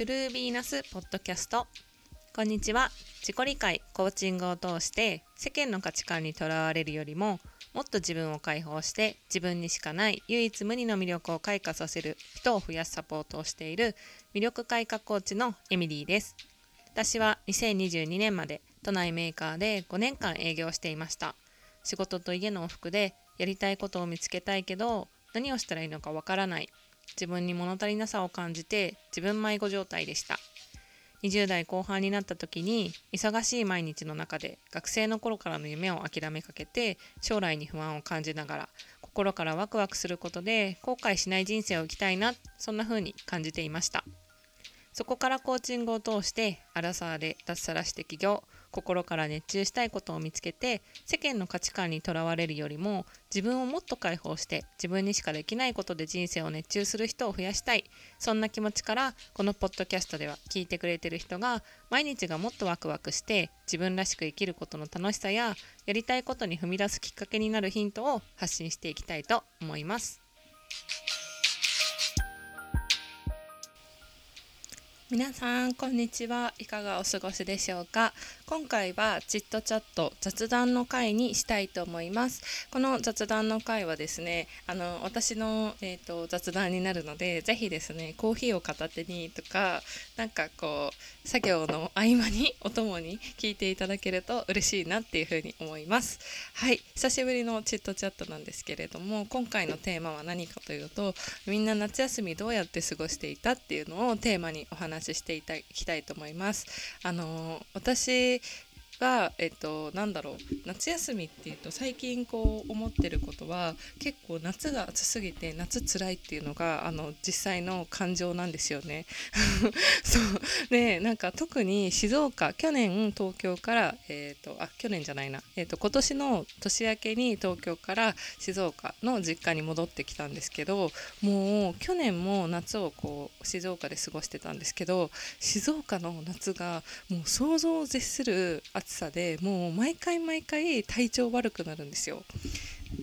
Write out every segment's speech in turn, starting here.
トゥルービーナスポッドキャスト。こんにちは。自己理解コーチングを通して世間の価値観にとらわれるよりももっと自分を解放して自分にしかない唯一無二の魅力を開花させる人を増やすサポートをしている魅力開花コーチのエミリーです。私は2022年まで都内メーカーで5年間営業していました。仕事と家の往復でやりたいことを見つけたいけど何をしたらいいのかわからない。自分に物足りなさを感じて自分迷子状態でした。20代後半になった時に忙しい毎日の中で学生の頃からの夢を諦めかけて将来に不安を感じながら心からワクワクすることで後悔しない人生を生きたいなそんな風に感じていました。そこからコーチングを通してアラサーで脱サラして起業。心から熱中したいことを見つけて世間の価値観にとらわれるよりも自分をもっと解放して自分にしかできないことで人生を熱中する人を増やしたいそんな気持ちからこのポッドキャストでは聞いてくれてる人が毎日がもっとワクワクして自分らしく生きることの楽しさややりたいことに踏み出すきっかけになるヒントを発信していきたいと思います。皆さんこんにちは。いかがお過ごしでしょうか？今回はチットチャット雑談の回にしたいと思います。この雑談の回はですねあの私の、えーと、雑談になるのでぜひですねコーヒーを片手にとかなんかこう作業の合間にお供に聞いていただけると嬉しいなっていうふうに思います。はい。久しぶりのチットチャットなんですけれども今回のテーマは何かというとみんな夏休みどうやって過ごしていたっていうのをテーマにお話ししてい きたいと思います。あの私が、えっと、なんだろう夏休みっていうと最近こう思ってることは結構夏が暑すぎて夏つらいっていうのがあの実際の感情なんですよね。そうでなんか特に静岡去年東京から、えーと、あ去年じゃないな、えーと、今年の年明けに東京から静岡の実家に戻ってきたんですけどもう去年も夏をこう静岡で過ごしてたんですけど静岡の夏がもう想像を絶する暑暑さでもう毎回毎回体調悪くなるんですよ。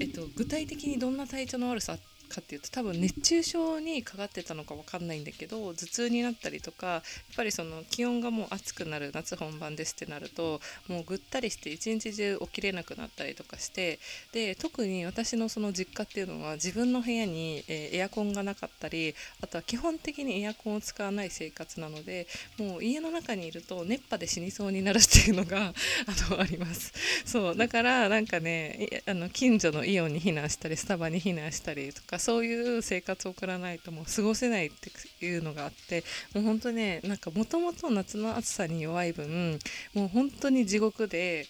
えっと、具体的にどんな体調の悪さっかっていうと多分熱中症にかかってたのか分かんないんだけど頭痛になったりとかやっぱりその気温がもう暑くなる夏本番ですってなるともうぐったりして一日中起きれなくなったりとかしてで特に私のその実家っていうのは自分の部屋に、え、エアコンがなかったりあとは基本的にエアコンを使わない生活なのでもう家の中にいると熱波で死にそうになるっていうのが あのあります。そうだからなんかねあの近所のイオンに避難したりスタバに避難したりとかかそういう生活を送らないともう過ごせないっていうのがあってもう本当ねなんかもともと夏の暑さに弱い分もう本当に地獄で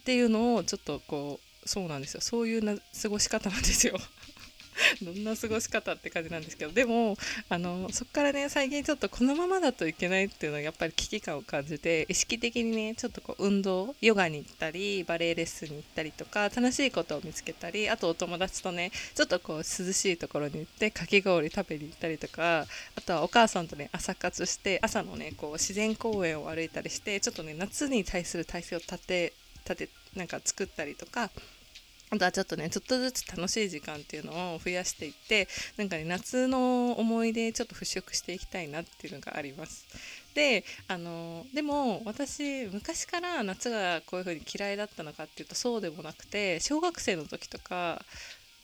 っていうのをちょっとこうそうなんですよ。そういうな過ごし方なんですよ。どんな過ごし方って感じなんですけどでもあのそこからね最近ちょっとこのままだといけないっていうのはやっぱり危機感を感じて意識的にねちょっとこう運動ヨガに行ったりバレエレッスンに行ったりとか楽しいことを見つけたりあとお友達とねちょっとこう涼しいところに行ってかき氷食べに行ったりとかあとはお母さんとね朝活して朝のねこう自然公園を歩いたりしてちょっとね夏に対する体制を立て立てなんか作ったりとかあとはちょっとねちょっとずつ楽しい時間っていうのを増やしていってなんかね夏の思い出ちょっと払拭していきたいなっていうのがあります。であのでも私昔から夏がこういう風に嫌いだったのかっていうとそうでもなくて小学生の時とか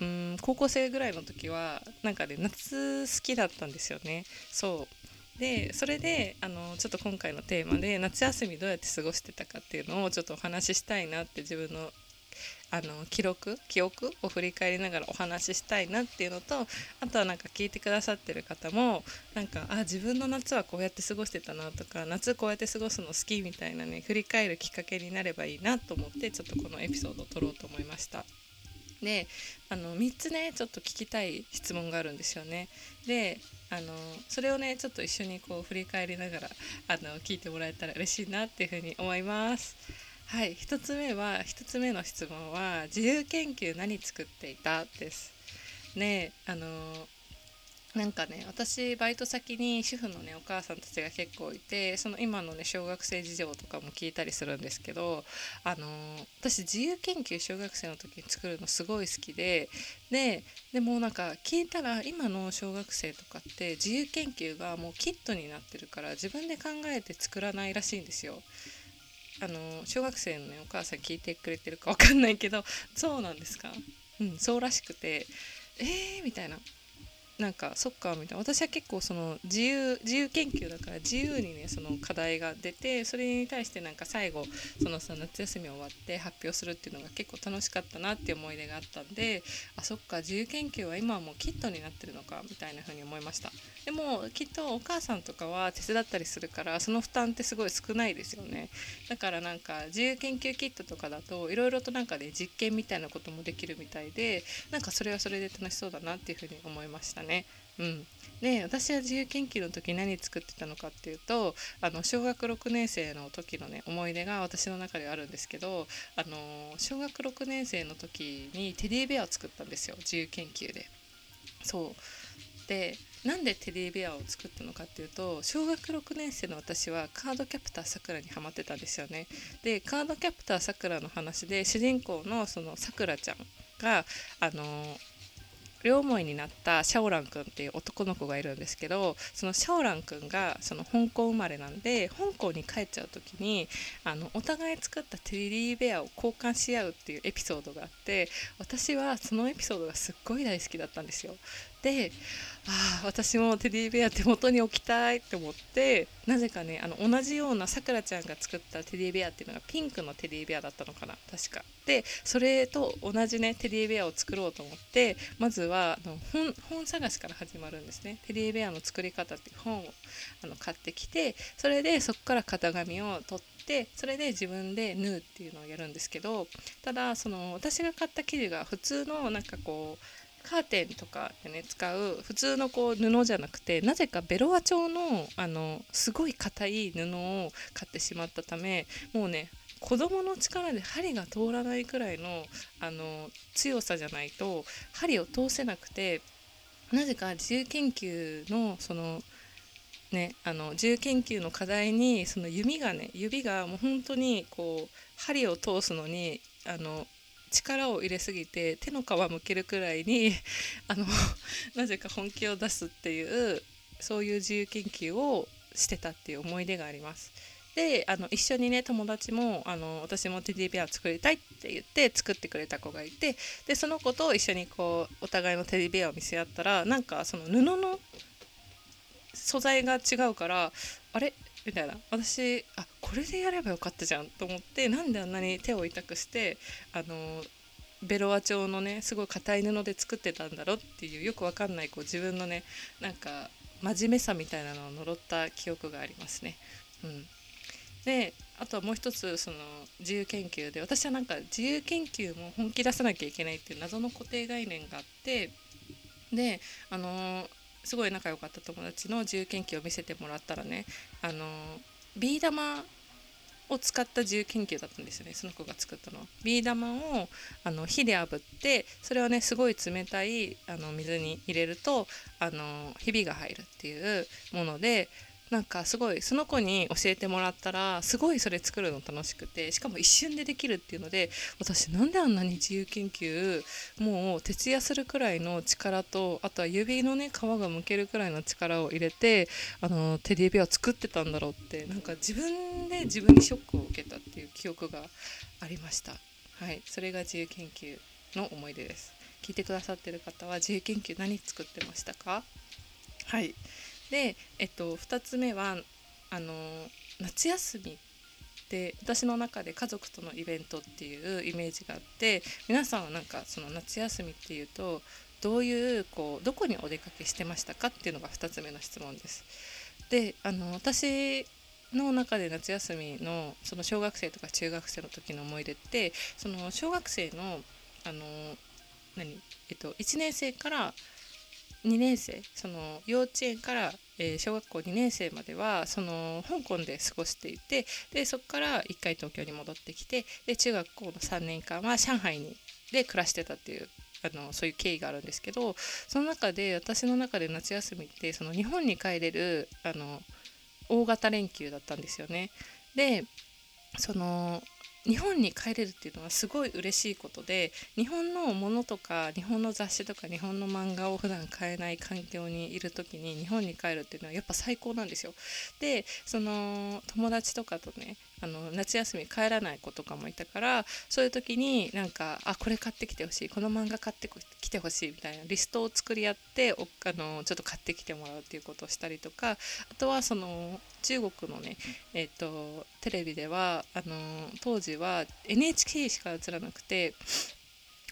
うん高校生ぐらいの時はなんかね夏好きだったんですよねそうでそれであのちょっと今回のテーマで夏休みどうやって過ごしてたかっていうのをちょっとお話ししたいなって自分のあの記録記憶を振り返りながらお話ししたいなっていうのとあとはなんか聞いてくださってる方もなんかあ自分の夏はこうやって過ごしてたなとか夏こうやって過ごすの好きみたいなね振り返るきっかけになればいいなと思ってちょっとこのエピソードを撮ろうと思いました。であの3つねちょっと聞きたい質問があるんですよね。であのそれをねちょっと一緒にこう振り返りながらあの聞いてもらえたら嬉しいなっていうふうに思います。はい1つ目は1つ目の質問は自由研究何作っていた？ですねあのなんかね私バイト先に主婦のねお母さんたちが結構いてその今のね小学生事情とかも聞いたりするんですけどあの、私自由研究小学生の時に作るのすごい好きでででもなんか聞いたら今の小学生とかって自由研究がもうキットになってるから自分で考えて作らないらしいんですよ。あの、小学生のお母さん聞いてくれてるか分かんないけどそうなんですか？うんそうらしくてえーみたいな。なんかそっかみたいな。私は結構その自由自由研究だから自由にねその課題が出てそれに対してなんか最後そのさ夏休み終わって発表するっていうのが結構楽しかったなっていう思い出があったんであそっか自由研究は今はもうキットになってるのかみたいな風に思いました。でもきっとお母さんとかは手伝ったりするからその負担ってすごい少ないですよね。だからなんか自由研究キットとかだといろいろとなんかで、ね、実験みたいなこともできるみたいでなんかそれはそれで楽しそうだなっていう風に思いましたね。ね。うん、で私は自由研究の時何作ってたのかっていうとあの小学6年生の時のね思い出が私の中ではあるんですけどあの小学6年生の時にテディベアを作ったんですよ自由研究で。そうでなんでテディベアを作ったのかっていうと小学6年生の私はカードキャプターさくらにハマってたんですよね。でカードキャプターさくらの話で主人公のそのさくらちゃんがあの両思いになったシャオラン君っていう男の子がいるんですけどそのシャオラン君がその香港生まれなんで香港に帰っちゃう時にあのお互い作ったテリーベアを交換し合うっていうエピソードがあって私はそのエピソードがすっごい大好きだったんですよ。でああ私もテディベア手元に置きたいって思ってなぜかねあの同じようなさくらちゃんが作ったテディベアっていうのがピンクのテディベアだったのかな確か。でそれと同じねテディベアを作ろうと思ってまずはあの本本探しから始まるんですね。テディベアの作り方っていう本をあの買ってきてそれでそこから型紙を取ってそれで自分で縫うっていうのをやるんですけどただその私が買った生地が普通のなんかこうカーテンとかでね使う普通のこう布じゃなくてなぜかベロア調のあのすごい硬い布を買ってしまったためもうね子供の力で針が通らないくらいのあの強さじゃないと針を通せなくてなぜか自由研究のそのねあの自由研究の課題にその弓がね指がもう本当にこう針を通すのにあの力を入れすぎて手の皮むけるくらいにあの なぜか本気を出すっていうそういう自由研究をしてたっていう思い出があります。であの一緒にね友達もあの私もテディベア作りたいって言って作ってくれた子がいてでその子と一緒にこうお互いのテディベアを見せ合ったらなんかその布の素材が違うからあれ？みたいな私あこれでやればよかったじゃんと思ってなんであんなに手を痛くしてあのベロア調のねすごい硬い布で作ってたんだろうっていうよくわかんないこう自分のねなんか真面目さみたいなのを呪った記憶がありますね。うん、であとはもう一つその自由研究で私はなんか自由研究も本気出さなきゃいけないっていう謎の固定概念があってであのすごい仲良かった友達の自由研究を見せてもらったらねあのビー玉を使った自由研究だったんですよねその子が作ったの。ビー玉をあの火で炙ってそれをねすごい冷たいあの水に入れるとあのひびが入るっていうものでなんかすごいその子に教えてもらったらすごいそれ作るの楽しくてしかも一瞬でできるっていうので私なんであんなに自由研究もう徹夜するくらいの力とあとは指のね皮がむけるくらいの力を入れてあのテディベアを作ってたんだろうってなんか自分で自分にショックを受けたっていう記憶がありました。はい。それが自由研究の思い出です。聞いてくださってる方は自由研究何作ってましたか？はい。で、えっと、2つ目はあの夏休みって私の中で家族とのイベントっていうイメージがあって皆さんはなんかその夏休みっていうとどういうこうどこにお出かけしてましたかっていうのが2つ目の質問です。であの私の中で夏休みのその小学生とか中学生の時の思い出ってその小学生のあの何、えっと、1年生から2年生その幼稚園から、えー、小学校2年生まではその香港で過ごしていてでそこから1回東京に戻ってきてで中学校の3年間は上海にで暮らしてたっていうあのそういう経緯があるんですけどその中で私の中で夏休みってその日本に帰れるあの大型連休だったんですよね。でその日本に帰れるっていうのはすごい嬉しいことで日本のものとか日本の雑誌とか日本の漫画を普段買えない環境にいる時に日本に帰るっていうのはやっぱ最高なんですよ。でその友達とかとねあの夏休み帰らない子とかもいたからそういう時になんかあこれ買ってきてほしいこの漫画買ってきてほしいみたいなリストを作り合っておあのちょっと買ってきてもらうっていうことをしたりとかあとはその中国のね、えーと、テレビではあの当時は NHK しか映らなくて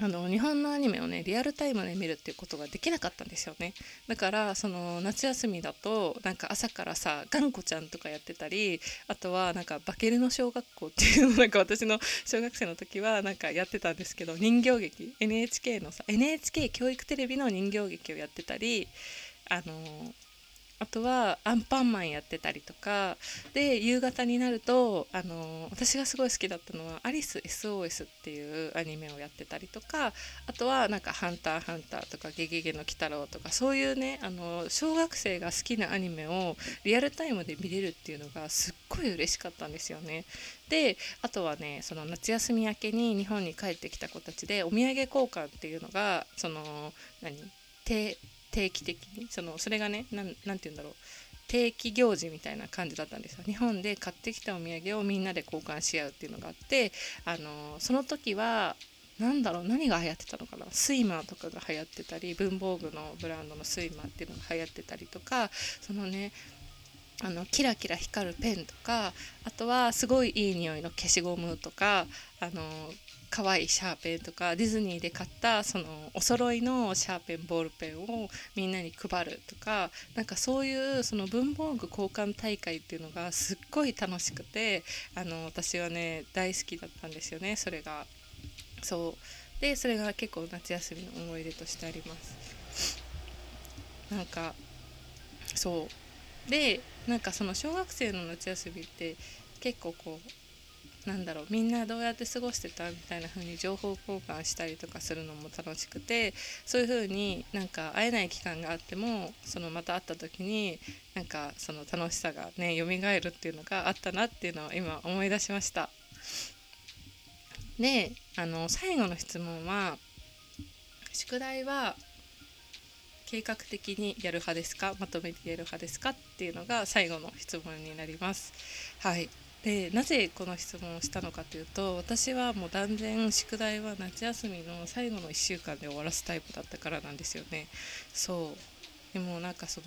あの日本のアニメをねリアルタイムで見るっていうことができなかったんですよね。だからその夏休みだとなんか朝からさ頑固ちゃんとかやってたりあとはなんかバケルの小学校っていうのなんか私の小学生の時はなんかやってたんですけど人形劇 NHK のさ NHK 教育テレビの人形劇をやってたりあのあとはアンパンマンやってたりとか。で夕方になるとあの私がすごい好きだったのは「アリス SOS」っていうアニメをやってたりとか。あとはなんか「ハンターハンター」とか「ゲゲゲの鬼太郎」とかそういうねあの小学生が好きなアニメをリアルタイムで見れるっていうのがすっごい嬉しかったんですよね。であとはねその夏休み明けに日本に帰ってきた子たちでお土産交換っていうのがその何？定期的に？そのそれがね何て言うんだろう。定期行事みたいな感じだったんですよ。日本で買ってきたお土産をみんなで交換し合うっていうのがあってあのその時は何だろう何が流行ってたのかな？スイマーとかが流行ってたり文房具のブランドのスイマーっていうのが流行ってたりとかそのねあのキラキラ光るペンとかあとはすごいいい匂いの消しゴムとかあの可愛いシャーペンとかディズニーで買ったそのお揃いのシャーペンボールペンをみんなに配るとかなんかそういうその文房具交換大会っていうのがすっごい楽しくてあの私はね大好きだったんですよねそれが。そうでそれが結構夏休みの思い出としてあります。なんかそうでなんかその小学生の夏休みって結構こうなんだろうみんなどうやって過ごしてたみたいな風に情報交換したりとかするのも楽しくてそういう風になんか会えない期間があってもそのまた会った時になんかその楽しさがね蘇るっていうのがあったなっていうのを今思い出しました。であの最後の質問は宿題は計画的にやる派ですか？まとめてやる派ですか？っていうのが最後の質問になります。はいでなぜこの質問をしたのかというと私はもう断然宿題は夏休みの最後の1週間で終わらすタイプだったからなんですよね。そう。でもなんかその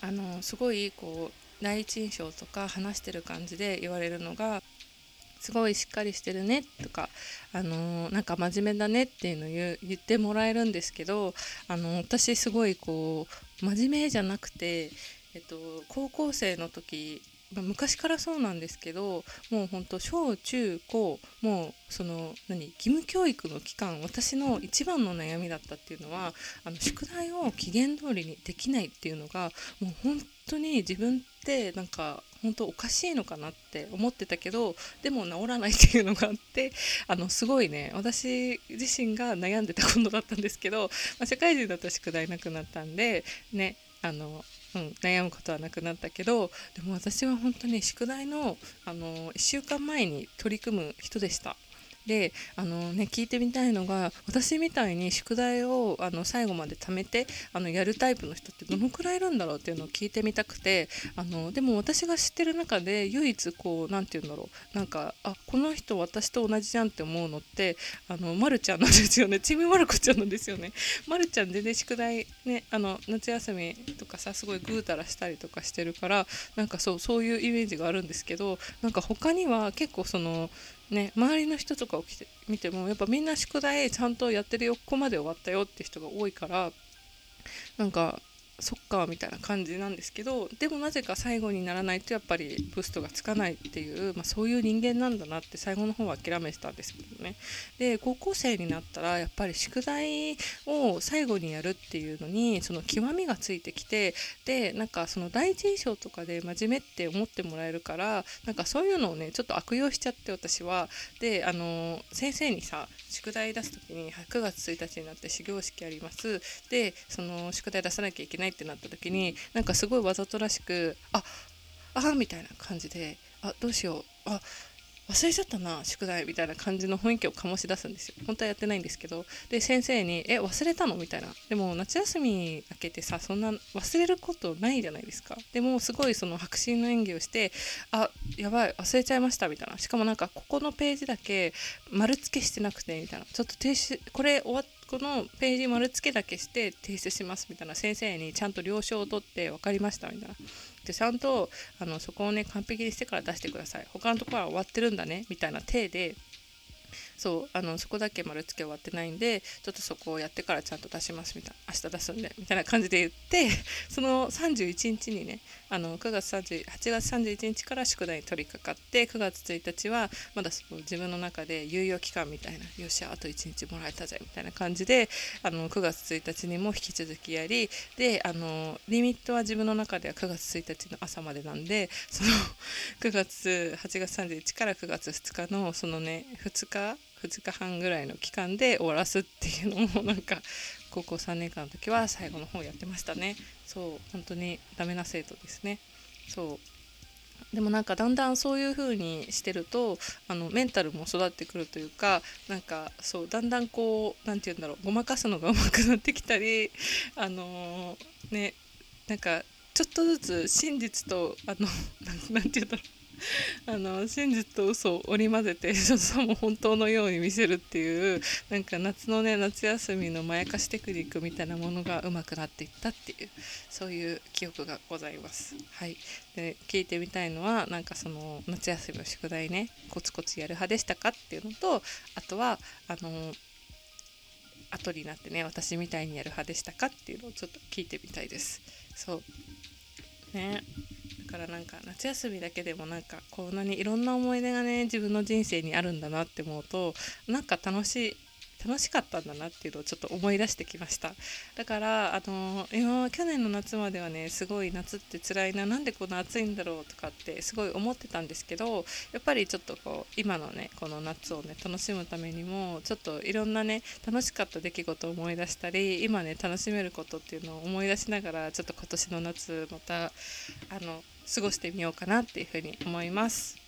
あのすごいこう第一印象とか話してる感じで言われるのがすごいしっかりしてるねとか、あのなんか真面目だねっていうのを言ってもらえるんですけど、あの私すごいこう真面目じゃなくて、えっと、高校生の時、昔からそうなんですけどもうほんと小中高もうその何義務教育の期間私の一番の悩みだったっていうのはあの宿題を期限通りにできないっていうのがもう本当に自分ってなんか本当おかしいのかなって思ってたけどでも治らないっていうのがあってあのすごいね私自身が悩んでたことだったんですけど、まあ、社会人だと宿題なくなったんでねあのうん、悩むことはなくなったけどでも私は本当に宿題のあの1週間前に取り組む人でした。であの、ね、聞いてみたいのが私みたいに宿題をあの最後まで貯めてあのやるタイプの人ってどのくらいいるんだろうっていうのを聞いてみたくてあのでも私が知ってる中で唯一こう何て言うんだろうなんかあこの人私と同じじゃんって思うのってあのまるちゃんなんですよね ちびまる子ちゃんなんですよね。まるちゃん全然宿題ねあの夏休みとかさすごいぐうたらしたりとかしてるからなんかそうそういうイメージがあるんですけどなんか他には結構そのね、周りの人とかを見てもやっぱみんな宿題ちゃんとやってるよここまで終わったよって人が多いからなんかそっかみたいな感じなんですけどでもなぜか最後にならないとやっぱりブーストがつかないっていう、まあ、そういう人間なんだなって最後の方は諦めてたんですけどね。で高校生になったらやっぱり宿題を最後にやるっていうのにその極みがついてきてでなんかその第一印象とかで真面目って思ってもらえるからなんかそういうのをねちょっと悪用しちゃって私は。であの先生にさ宿題出す時に9月1日になって始業式あります。でその宿題出さなきゃいけないってなった時になんかすごいわざとらしくああみたいな感じであどうしようあ忘れちゃったな宿題みたいな感じの雰囲気を醸し出すんですよ。本当はやってないんですけど。で先生に「え忘れたの?」みたいな。でも夏休み明けてさそんな忘れることないじゃないですか。でもすごいその白真の演技をして「あやばい忘れちゃいました」みたいな。しかもなんかここのページだけ丸付けしてなくてみたいな。ちょっと停止これ終わってこのページ丸付けだけして提出しますみたいな先生にちゃんと了承を取って分かりましたみたいな。でちゃんとあのそこをね完璧にしてから出してください。他のところは終わってるんだねみたいな体でそうあのそこだけ丸付け終わってないんでちょっとそこをやってからちゃんと出しますみたいな明日出すんでみたいな感じで言って その31日にねあの9月30 8月31日から宿題に取り掛かって9月1日はまだその自分の中で猶予期間みたいなよっしゃあと1日もらえたぜみたいな感じであの9月1日にも引き続きやりであのリミットは自分の中では9月1日の朝までなんでその9月8月31日から9月2日のそのね2日2日半ぐらいの期間で終わらすっていうのもなんか高校3年間の時は最後の方やってましたね。そう本当にダメな生徒ですね。そう。でもなんかだんだんそういう風にしてるとあのメンタルも育ってくるというかなんかそうだんだんこう何て言うんだろうごまかすのがうまくなってきたりあのー、ねなんかちょっとずつ真実とあの何て言うんだろう。あの真実と嘘を織り交ぜて さも本当のように見せるっていうなんか夏のね夏休みのまやかしテクニックみたいなものが上手くなっていったっていうそういう記憶がございます。はい、で聞いてみたいのはなんかその夏休みの宿題ねコツコツやる派でしたかっていうのとあとはあの後になってね私みたいにやる派でしたかっていうのをちょっと聞いてみたいです。そうねからなんか夏休みだけでもなんかこんなにいろんな思い出がね自分の人生にあるんだなって思うとなんか楽しい楽しかったんだなっていうのをちょっと思い出してきました。だからあの今去年の夏まではねすごい夏って辛いななんでこんな暑いんだろうとかってすごい思ってたんですけどやっぱりちょっとこう今のねこの夏をね楽しむためにもちょっといろんなね楽しかった出来事を思い出したり今ね楽しめることっていうのを思い出しながらちょっと今年の夏またあの過ごしてみようかなっていうふうに思います。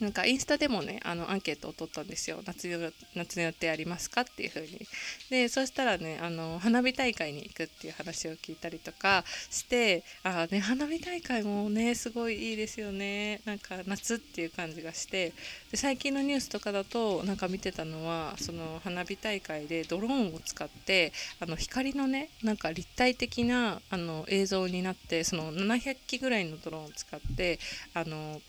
なんかインスタでもねあのアンケートを取ったんですよ。夏の夏の予定ありますかっていう風に。でそしたらねあの花火大会に行くっていう話を聞いたりとかしてあね花火大会もねすごいいいですよね。なんか夏っていう感じがして。で最近のニュースとかだとなんか見てたのはその花火大会でドローンを使ってあの光のねなんか立体的なあの映像になってその700機ぐらいのドローンを使ってあの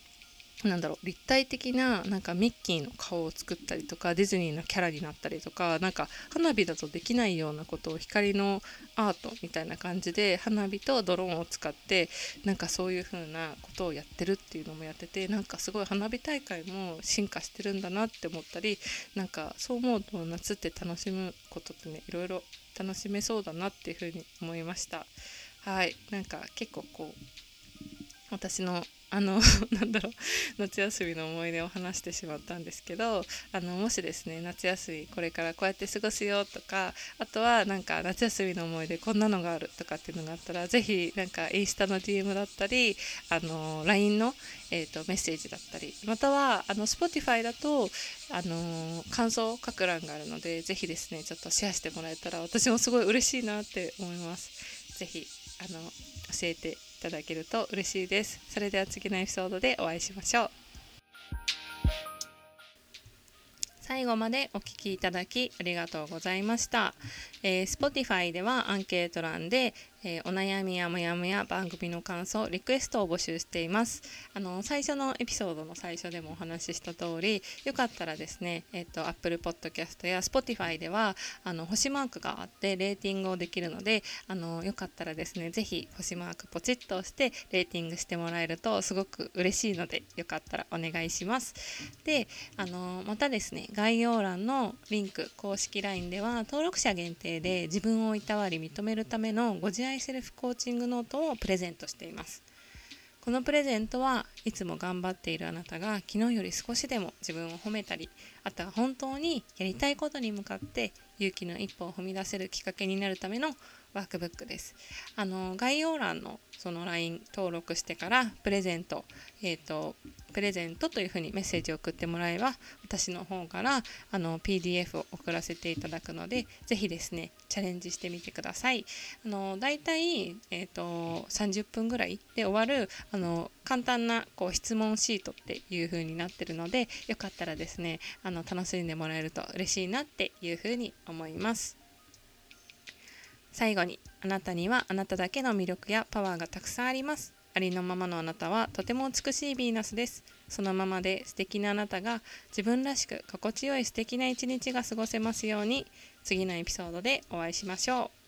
なんだろう立体的ななんかミッキーの顔を作ったりとかディズニーのキャラになったりとかなんか花火だとできないようなことを光のアートみたいな感じで花火とドローンを使ってなんかそういう風なことをやってるっていうのもやっててなんかすごい花火大会も進化してるんだなって思ったりなんかそう思うと夏って楽しむことってねいろいろ楽しめそうだなっていう風に思いました。はい。なんか結構こう私のあの なんだろう夏休みの思い出を話してしまったんですけどあのもしですね夏休みこれからこうやって過ごすよとかあとはなんか夏休みの思い出こんなのがあるとかっていうのがあったら是非なんかインスタの DM だったりあの LINE の、えーと、メッセージだったりまたはあの Spotify だとあの感想を書く欄があるので是非ですねちょっとシェアしてもらえたら私もすごい嬉しいなって思います。ぜひあの教えていただけると嬉しいです。それでは次のエピソードでお会いしましょう。最後までお聴きいただきありがとうございました。えー、Spotify ではアンケート欄で、えー、お悩みやもやもや番組の感想リクエストを募集しています。あの最初のエピソードの最初でもお話しした通りよかったらですねえっ、と Apple Podcast や Spotify ではあの星マークがあってレーティングをできるのであのよかったらですねぜひ星マークポチッと押してレーティングしてもらえるとすごく嬉しいのでよかったらお願いします。であのまたですね概要欄のリンク公式 LINE では登録者限定で自分をいたわり認めるためのご自愛セルフコーチングノートをプレゼントしています。このプレゼントはいつも頑張っているあなたが昨日より少しでも自分を褒めたりあとは本当にやりたいことに向かって勇気の一歩を踏み出せるきっかけになるためのワークブックです。あの概要欄のその LINE 登録してからプレゼント、えーと、プレゼントというふうにメッセージを送ってもらえば私の方からあの PDF を送らせていただくのでぜひですねチャレンジしてみてください。あのだいたい、えーと、30分ぐらいで終わるあの簡単なこう質問シートっていう風になってるのでよかったらですねあの楽しんでもらえると嬉しいなっていう風に思います。最後にあなたにはあなただけの魅力やパワーがたくさんあります。ありのままのあなたはとても美しいヴィーナスです。そのままで素敵なあなたが自分らしく心地よい素敵な一日が過ごせますように次のエピソードでお会いしましょう。